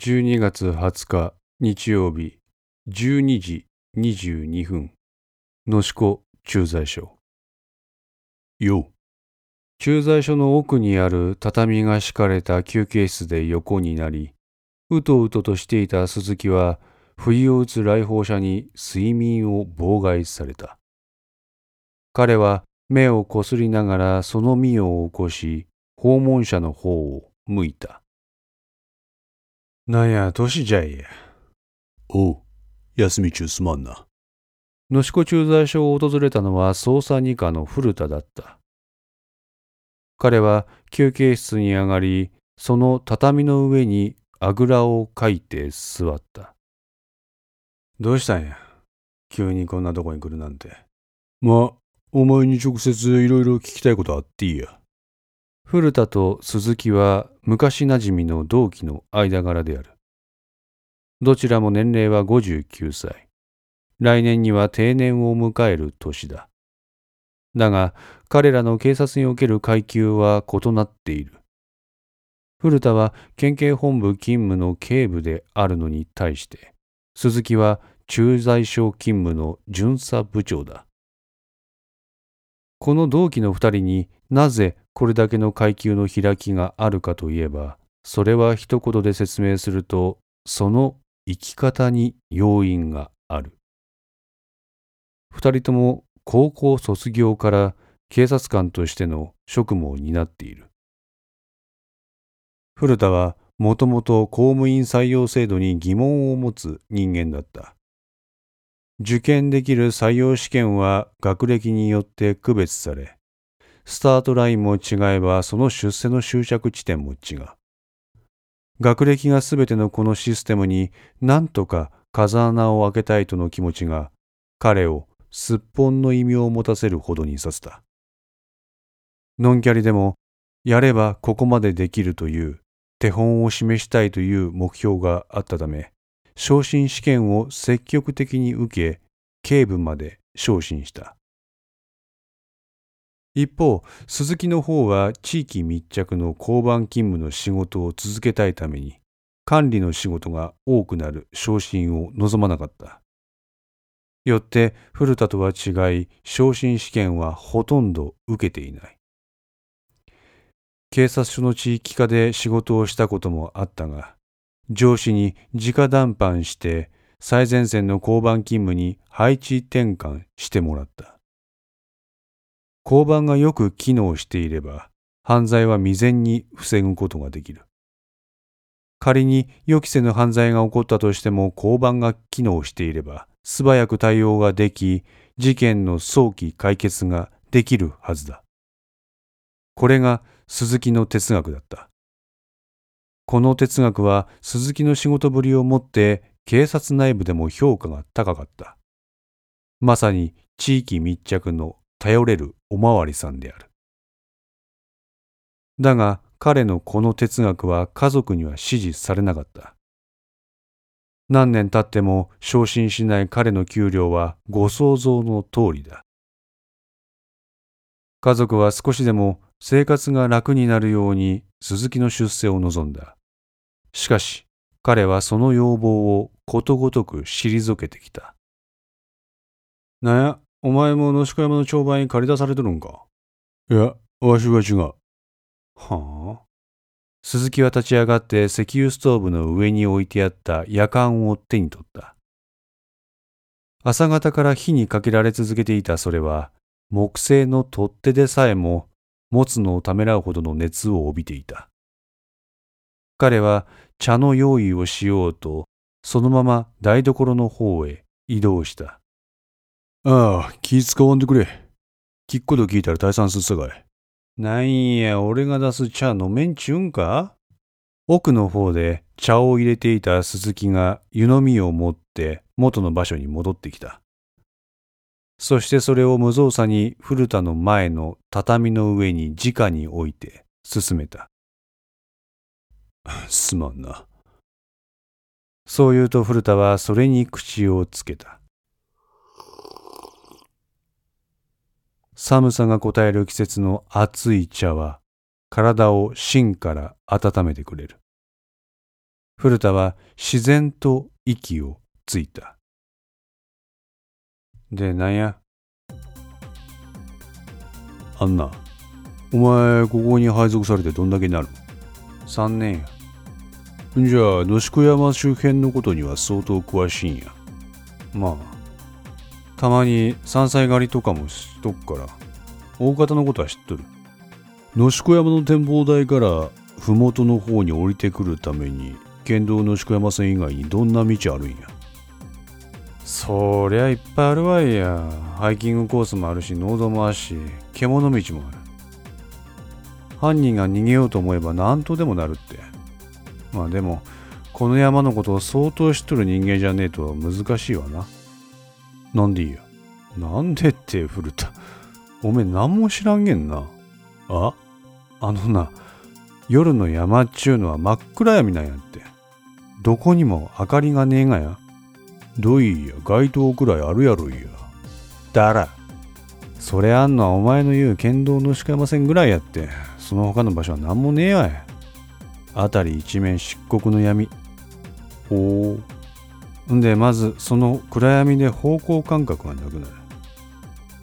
12月20日日曜日12時22分。野志子駐在所。よ駐在所の奥にある畳が敷かれた休憩室で横になりうとうととしていた鈴木は不意を打つ来訪者に睡眠を妨害された。彼は目をこすりながらその身を起こし訪問者の方を向いたなんや年じゃいやおう休み中すまんな野志子駐在所を訪れたのは捜査二課の古田だった彼は休憩室に上がりその畳の上にあぐらをかいて座ったどうしたんや急にこんなとこに来るなんてまあお前に直接いろいろ聞きたいことあっていいや古田と鈴木は昔なじみの同期の間柄である。どちらも年齢は59歳。来年には定年を迎える年だ。だが、彼らの警察における階級は異なっている。古田は県警本部勤務の警部であるのに対して、鈴木は駐在所勤務の巡査部長だ。この同期の二人になぜこれだけの階級の開きがあるかといえば、それは一言で説明すると、その生き方に要因がある。二人とも高校卒業から警察官としての職務を担っている。古田はもともと公務員採用制度に疑問を持つ人間だった。受験できる採用試験は学歴によって区別され、スタートラインも違えばその出世の終着地点も違う。学歴がすべてのこのシステムに何とか風穴を開けたいとの気持ちが彼をすっぽんの意味を持たせるほどにさせた。ノンキャリでもやればここまでできるという手本を示したいという目標があったため、昇進試験を積極的に受け、警部まで昇進した。一方、鈴木の方は地域密着の交番勤務の仕事を続けたいために、管理の仕事が多くなる昇進を望まなかった。よって古田とは違い、昇進試験はほとんど受けていない。警察署の地域課で仕事をしたこともあったが、上司に直談判して最前線の交番勤務に配置転換してもらった。交番がよく機能していれば、犯罪は未然に防ぐことができる。仮に予期せぬ犯罪が起こったとしても交番が機能していれば、素早く対応ができ、事件の早期解決ができるはずだ。これが鈴木の哲学だった。この哲学は鈴木の仕事ぶりをもって警察内部でも評価が高かった。まさに地域密着の頼れるおまわりさんである。だが彼のこの哲学は家族には支持されなかった。何年経っても昇進しない彼の給料はご想像の通りだ。家族は少しでも生活が楽になるように鈴木の出世を望んだ。しかし彼はその要望をことごとく退けてきた。なや、お前も野宿山の帳場に借り出されてるんか？いや、わしは違う。はあ？鈴木は立ち上がって石油ストーブの上に置いてあった夜間を手に取った。朝方から火にかけられ続けていたそれは、木製の取っ手でさえも持つのをためらうほどの熱を帯びていた。彼は茶の用意をしようと、そのまま台所の方へ移動した。ああ、気使わんでくれ。聞くこと聞いたら退散すっさかい。なんや、俺が出す茶飲めんちゅうんか？奥の方で茶を入れていた鈴木が湯飲みを持って元の場所に戻ってきた。そしてそれを無造作に古田の前の畳の上に直に置いて進めた。すまんな。そう言うと古田はそれに口をつけた。寒さが答える季節の熱い茶は体を芯から温めてくれる。古田は自然と息をついた。で、なんや？あんな、お前、ここに配属されてどんだけになる？の ?3 年や。んじゃあ、野宿山周辺のことには相当詳しいんや。まあ、たまに山菜狩りとかもしとくから、大方のことは知っとる。野宿山の展望台から麓の方に降りてくるために県道野宿山線以外にどんな道あるんや？そりゃいっぱいあるわいや。ハイキングコースもあるし農道もあるし獣道もある。犯人が逃げようと思えば何とでもなるって。まあでもこの山のことを相当知っとる人間じゃねえと難しいわな。なんでいいや？なんでって古田。おめえ何も知らんげんな。あ？あのな夜の山っちゅうのは真っ暗闇なんやって。どこにも明かりがねえがや。どいや？街灯くらいあるやろいや。だら。それあんのはお前の言う県道の鹿山線ぐらいやって。その他の場所は何もねえわい。辺り一面漆黒の闇。ほうんんでまずその暗闇で方向感覚がなくな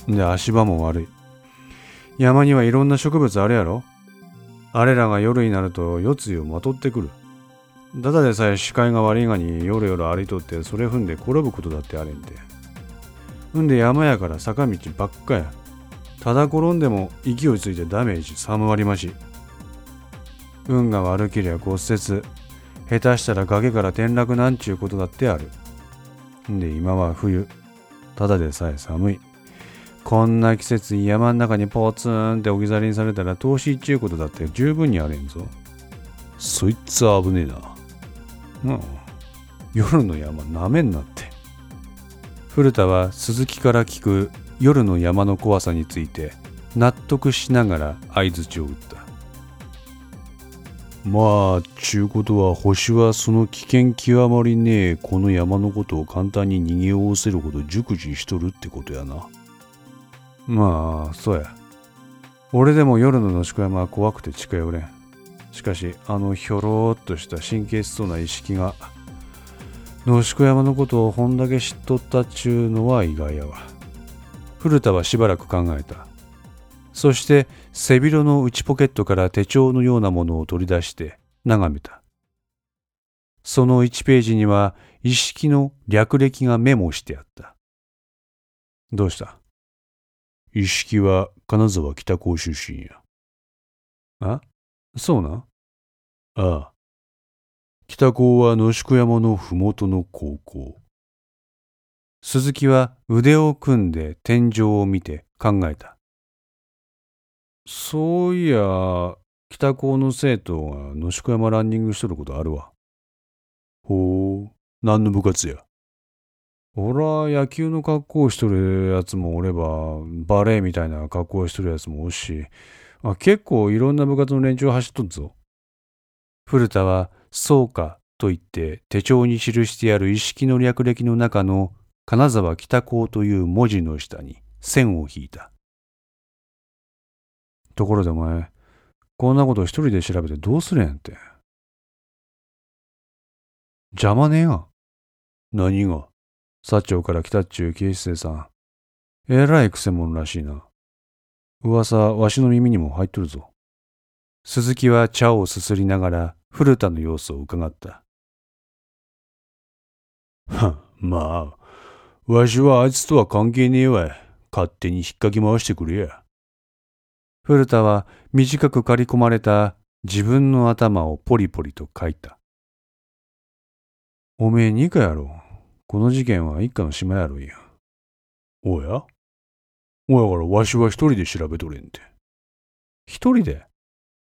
る。で足場も悪い。山にはいろんな植物あるやろ。あれらが夜になると夜露をまとってくる。ただでさえ視界が悪いがに夜夜歩いとってそれ踏んで転ぶことだってあれんてんで山やから坂道ばっかや。ただ転んでも勢いついてダメージ3割増し。運が悪けりゃ骨折。下手したら崖から転落なんちゅうことだってある。んで今は冬。ただでさえ寒い。こんな季節山ん中にポツンって置き去りにされたら投資っちゅうことだって十分にあれんぞ。そいつは危ねえな。うん。夜の山なめんなって。古田は鈴木から聞く夜の山の怖さについて納得しながら相づちを打ったまあちゅうことは星はその危険極まりねえこの山のことを簡単に逃げおおせるほど熟知しとるってことやな。まあそうや。俺でも夜の野宿山は怖くて近寄れん。しかしあのひょろーっとした神経質そうな意識が野宿山のことをほんだけ知っとったっちゅうのは意外やわ。古田はしばらく考えた。そして背広の内ポケットから手帳のようなものを取り出して眺めたその1ページには意識の略歴がメモしてあったどうした？意識は金沢北高出身や。あ？そうな？ああ。北高は野宿山のふもとの高校。鈴木は腕を組んで天井を見て考えた。そういや、北高の生徒が野宿山ランニングしとることあるわ。ほう、何の部活や？俺は野球の格好をしとるやつもおれば、バレエみたいな格好をしとるやつもおるし、あ結構いろんな部活の連中走っとるぞ。古田は、そうかと言って手帳に記してある意識の略歴の中の金沢北高という文字の下に線を引いた。ところでお前、こんなこと一人で調べてどうするんやんて。邪魔ねえが。何が？薩長から来たっちゅう警視正さん。えらいくせ者らしいな。噂、わしの耳にも入っとるぞ。鈴木は茶をすすりながら古田の様子を伺った。は、まあ、わしはあいつとは関係ねえわい。勝手に引っかき回してくれや。古田は短く刈り込まれた自分の頭をポリポリと書いた。おめえ二課やろ。この事件は一家の島やろいや。おや？おやからわしは一人で調べとれんて。一人で？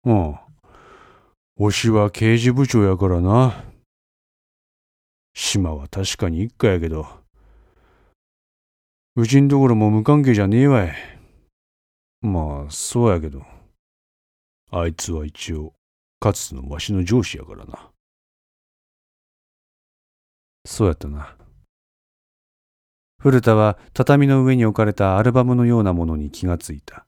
うん。わしは刑事部長やからな。島は確かに一家やけど、うちんところも無関係じゃねえわい。まあ、そうやけど。あいつは一応、かつてのわしの上司やからな。そうやったな。古田は畳の上に置かれたアルバムのようなものに気がついた。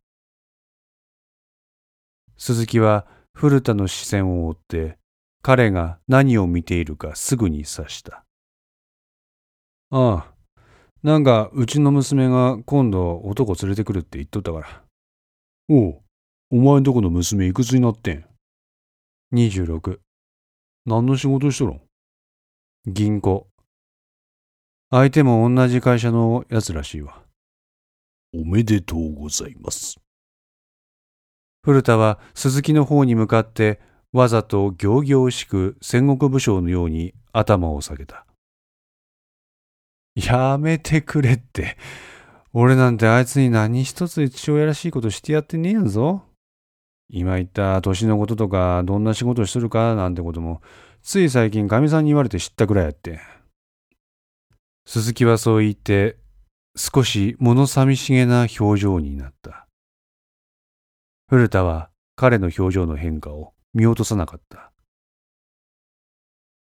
鈴木は古田の視線を追って彼が何を見ているかすぐに察した。ああ、なんかうちの娘が今度男連れてくるって言っとったから。おう、お前んとこの娘いくつになってん ?26。何の仕事しとるん？銀行。相手も同じ会社のやつらしいわ。おめでとうございます。古田は鈴木の方に向かってわざと行々しく戦国武将のように頭を下げた。やめてくれって。俺なんてあいつに何一つ父親らしいことしてやってねえやんぞ。今言った年のこととか、どんな仕事しとるかなんてことも、つい最近かみさんに言われて知ったくらいやって。鈴木はそう言って、少し物寂しげな表情になった。古田は彼の表情の変化を見落とさなかった。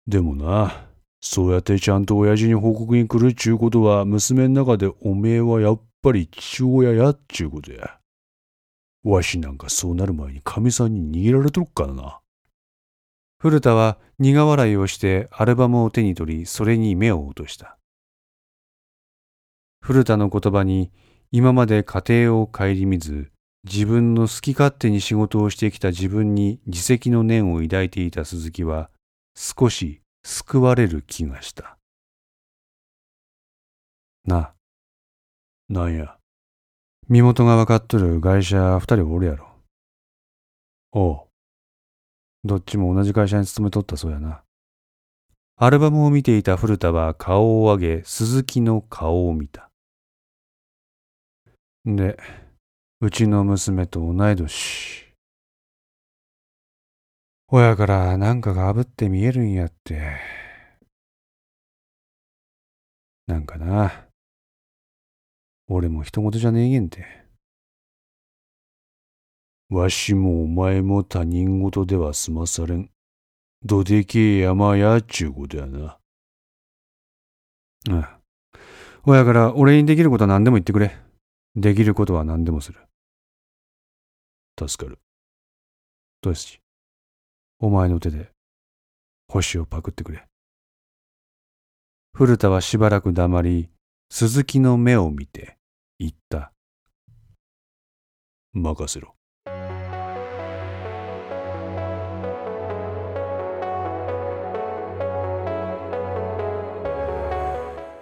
でもな、そうやってちゃんと親父に報告に来るっちゅうことは、娘の中でおめえはやっぱり父親やっちゅうことや。わしなんかそうなる前に神さんに逃げられとるからな。古田は苦笑いをしてアルバムを手に取り、それに目を落とした。古田の言葉に今まで家庭を顧みず、自分の好き勝手に仕事をしてきた自分に自責の念を抱いていた鈴木は、少し救われる気がした。な、なんや。身元が分かっとる会社二人おるやろ。おう。どっちも同じ会社に勤めとったそうやな。アルバムを見ていた古田は顔を上げ、鈴木の顔を見た。で、うちの娘と同い年。親からなんかがあぶって見えるんやって。なんかな。俺も人事じゃねえげんて。わしもお前も他人事では済まされん。どでけえ山やっちゅうことやな。ああ。親から俺にできることは何でも言ってくれ。できることは何でもする。助かる。どうし、お前の手で星をパクってくれ。古田はしばらく黙り、鈴木の目を見て言った。任せろ。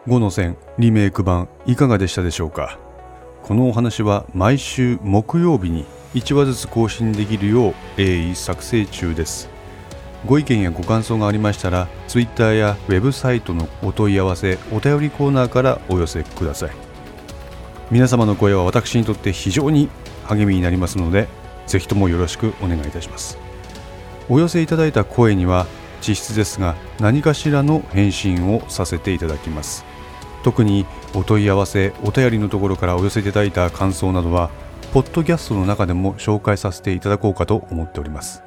5の線リメイク版いかがでしたでしょうか？このお話は毎週木曜日に1話ずつ更新できるよう鋭意作成中です。ご意見やご感想がありましたら Twitter やウェブサイトのお問い合わせお便りコーナーからお寄せください。皆様の声は私にとって非常に励みになりますのでぜひともよろしくお願いいたします。お寄せいただいた声には実質ですが何かしらの返信をさせていただきます。特にお問い合わせお便りのところからお寄せいただいた感想などはポッドキャストの中でも紹介させていただこうかと思っております。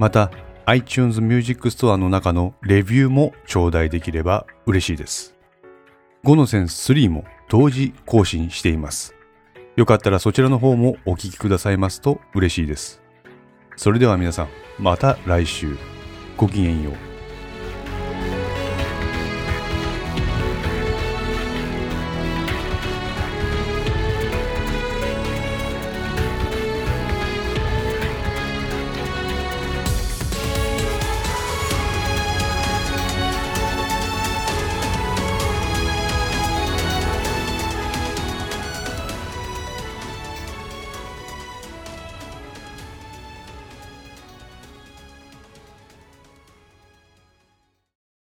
また iTunes Music Store の中のレビューも頂戴できれば嬉しいです。5のセンス3も同時更新しています。よかったらそちらの方もお聴きくださいますと嬉しいです。それでは皆さんまた来週。ごきげんよう。